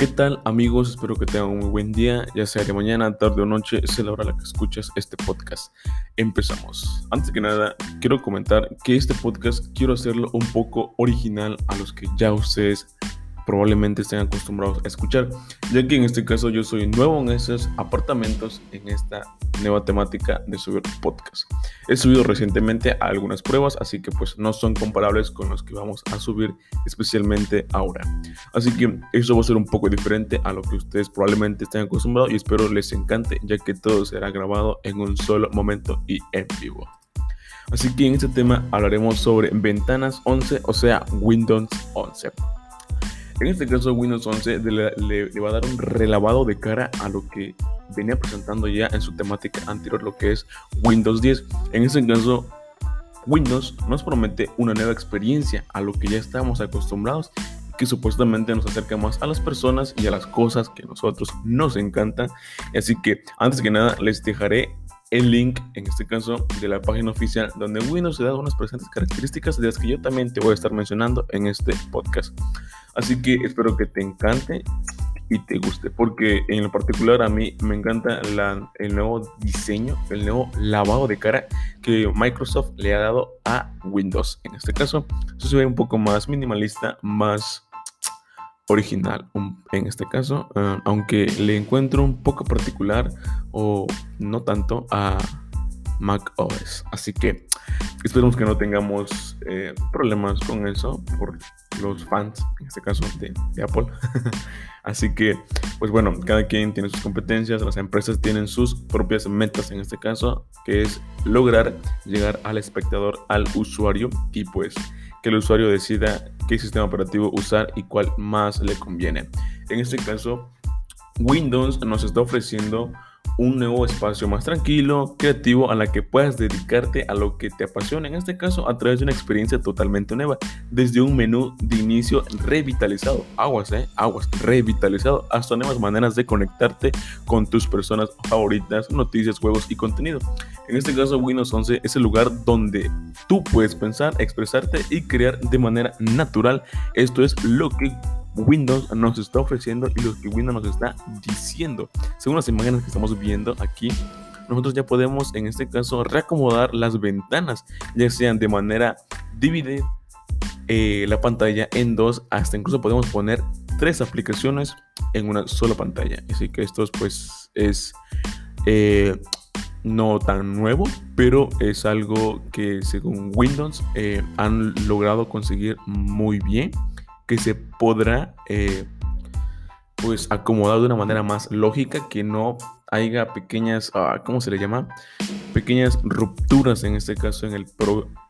¿Qué tal amigos? Espero que tengan un muy buen día, ya sea de mañana, tarde o noche, es la hora la que escuchas este podcast. Empezamos. Antes que nada, quiero comentar que este podcast quiero hacerlo un poco original a los que ya ustedes probablemente estén acostumbrados a escuchar, ya que en este caso yo soy nuevo en esos apartamentos, en esta nueva temática de subir podcast. He subido recientemente algunas pruebas, así que pues no son comparables con los que vamos a subir especialmente ahora. Así que eso va a ser un poco diferente a lo que ustedes probablemente estén acostumbrados y espero les encante, ya que todo será grabado en un solo momento y en vivo. Así que en este tema hablaremos sobre ventanas 11, o sea, Windows 11. En este caso, Windows 11 le, va a dar un relavado de cara a lo que venía presentando ya en su temática anterior, lo que es Windows 10. En este caso, Windows nos promete una nueva experiencia a lo que ya estamos acostumbrados que supuestamente nos acerca más a las personas y a las cosas que a nosotros nos encantan. Así que antes que nada les dejaré el link, en este caso, de la página oficial donde Windows se da unas presentes características de las que yo también te voy a estar mencionando en este podcast. Así que espero que te encante y te guste, porque en lo particular a mí me encanta el nuevo diseño, el nuevo lavado de cara que Microsoft le ha dado a Windows. En este caso, eso se ve un poco más minimalista, más original en este caso, eh, aunque le encuentro un poco particular o no tanto a Mac OS. Así que esperemos que no tengamos eh, problemas con eso los fans, en este caso de, Apple. Así que, pues bueno, cada quien tiene sus competencias, las empresas tienen sus propias metas en este caso, que es lograr llegar al espectador, al usuario y pues que el usuario decida qué sistema operativo usar y cuál más le conviene. En este caso, Windows nos está ofreciendo un nuevo espacio más tranquilo, creativo, a la que puedas dedicarte a lo que te apasiona, en este caso a través de una experiencia totalmente nueva, desde un menú de inicio revitalizado, aguas, eh, aguas, revitalizado, hasta nuevas maneras de conectarte con tus personas favoritas, noticias, juegos y contenido. En este caso, Windows 11 es el lugar donde tú puedes pensar, expresarte y crear de manera natural. Esto es lo que Windows nos está ofreciendo y lo que Windows nos está diciendo. Según las imágenes que estamos viendo aquí, nosotros ya podemos en este caso reacomodar las ventanas, ya sean de manera dividir eh, la pantalla en dos, hasta incluso podemos poner tres aplicaciones en una sola pantalla. Así que esto pues es eh, no tan nuevo, pero es algo que según Windows eh, han logrado conseguir muy bien que se podrá eh, pues acomodar de una manera más lógica, que no haya pequeñas, ah, ¿cómo se le llama? Pequeñas rupturas en este caso en el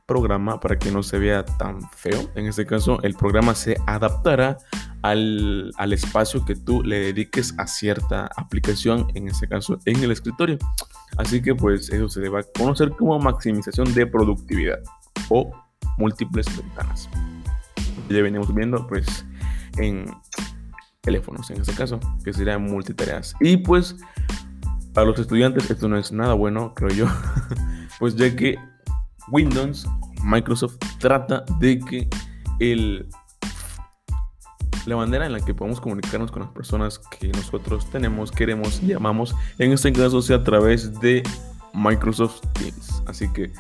programa para que no se vea tan feo. En este caso el programa se adaptará al, al, espacio que tú le dediques a cierta aplicación, en este caso en el escritorio. Así que pues eso se debe conocer como maximización de productividad o múltiples ventanas ya venimos viendo pues en teléfonos en este caso, que serían multitareas. Y pues para los estudiantes esto no es nada bueno, creo yo, pues ya que Windows, Microsoft trata de que el la manera en la que podemos comunicarnos con las personas que nosotros tenemos, queremos y amamos, en este caso sea a través de Microsoft Teams. Así que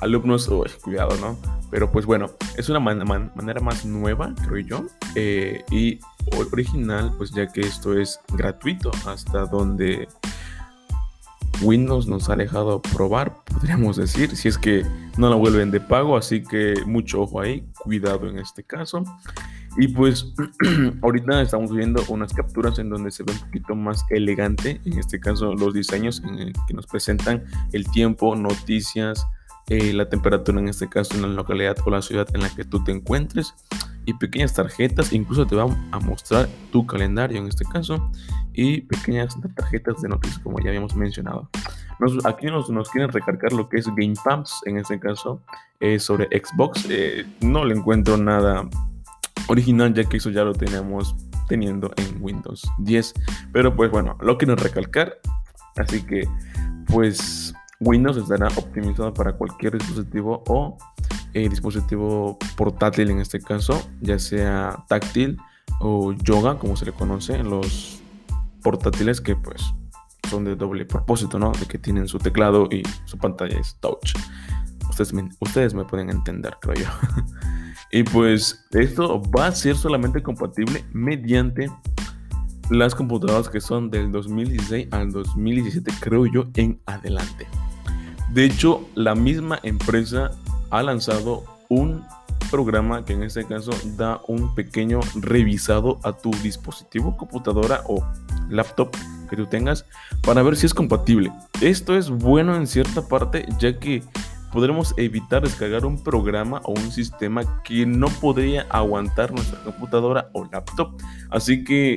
alumnos, cuidado, ¿no? Pero pues bueno, es una manera más nueva, creo yo, eh, y original, pues ya que esto es gratuito hasta donde Windows nos ha dejado probar, podríamos decir, si es que no la vuelven de pago, así que mucho ojo ahí, cuidado en este caso. Y pues ahorita estamos viendo unas capturas en donde se ve un poquito más elegante, en este caso los diseños que nos presentan el tiempo, noticias, eh, la temperatura en este caso en la localidad o la ciudad en la que tú te encuentres y pequeñas tarjetas, incluso te van a mostrar tu calendario en este caso y pequeñas tarjetas de noticias como ya habíamos mencionado. aquí nos, nos, quieren recargar lo que es Game Pumps en este caso eh, sobre Xbox. Eh, no le encuentro nada original, ya que eso ya lo teníamos teniendo en Windows 10. Pero pues bueno, lo quiero recalcar. Así que pues Windows estará optimizado para cualquier dispositivo o eh, dispositivo portátil en este caso, ya sea táctil o yoga, como se le conoce, en los portátiles que pues son de doble propósito, ¿no? De que tienen su teclado y su pantalla es touch. Ustedes ustedes me pueden entender, creo yo. y pues esto va a ser solamente compatible mediante las computadoras que son del 2016 al 2017, creo yo, en adelante. De hecho, la misma empresa ha lanzado un programa que en este caso da un pequeño revisado a tu dispositivo, computadora o laptop que tú tengas para ver si es compatible. Esto es bueno en cierta parte ya que podremos evitar descargar un programa o un sistema que no podría aguantar nuestra computadora o laptop. Así que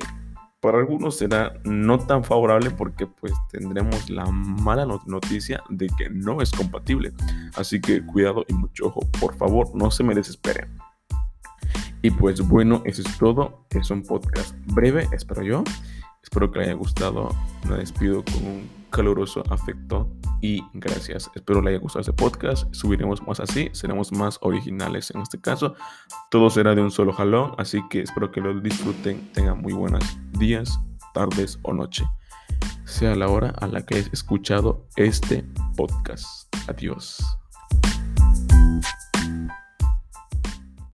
para algunos será no tan favorable porque pues tendremos la mala noticia de que no es compatible. Así que cuidado y mucho ojo, por favor, no se me desesperen. Y pues bueno, eso es todo. Es un podcast breve, espero yo. Espero que les haya gustado. Me despido con un caluroso afecto y gracias. Espero le haya gustado este podcast. Subiremos más así, seremos más originales en este caso. Todo será de un solo jalón, así que espero que lo disfruten. Tengan muy buenos días, tardes o noche. Sea la hora a la que hayas escuchado este podcast. Adiós.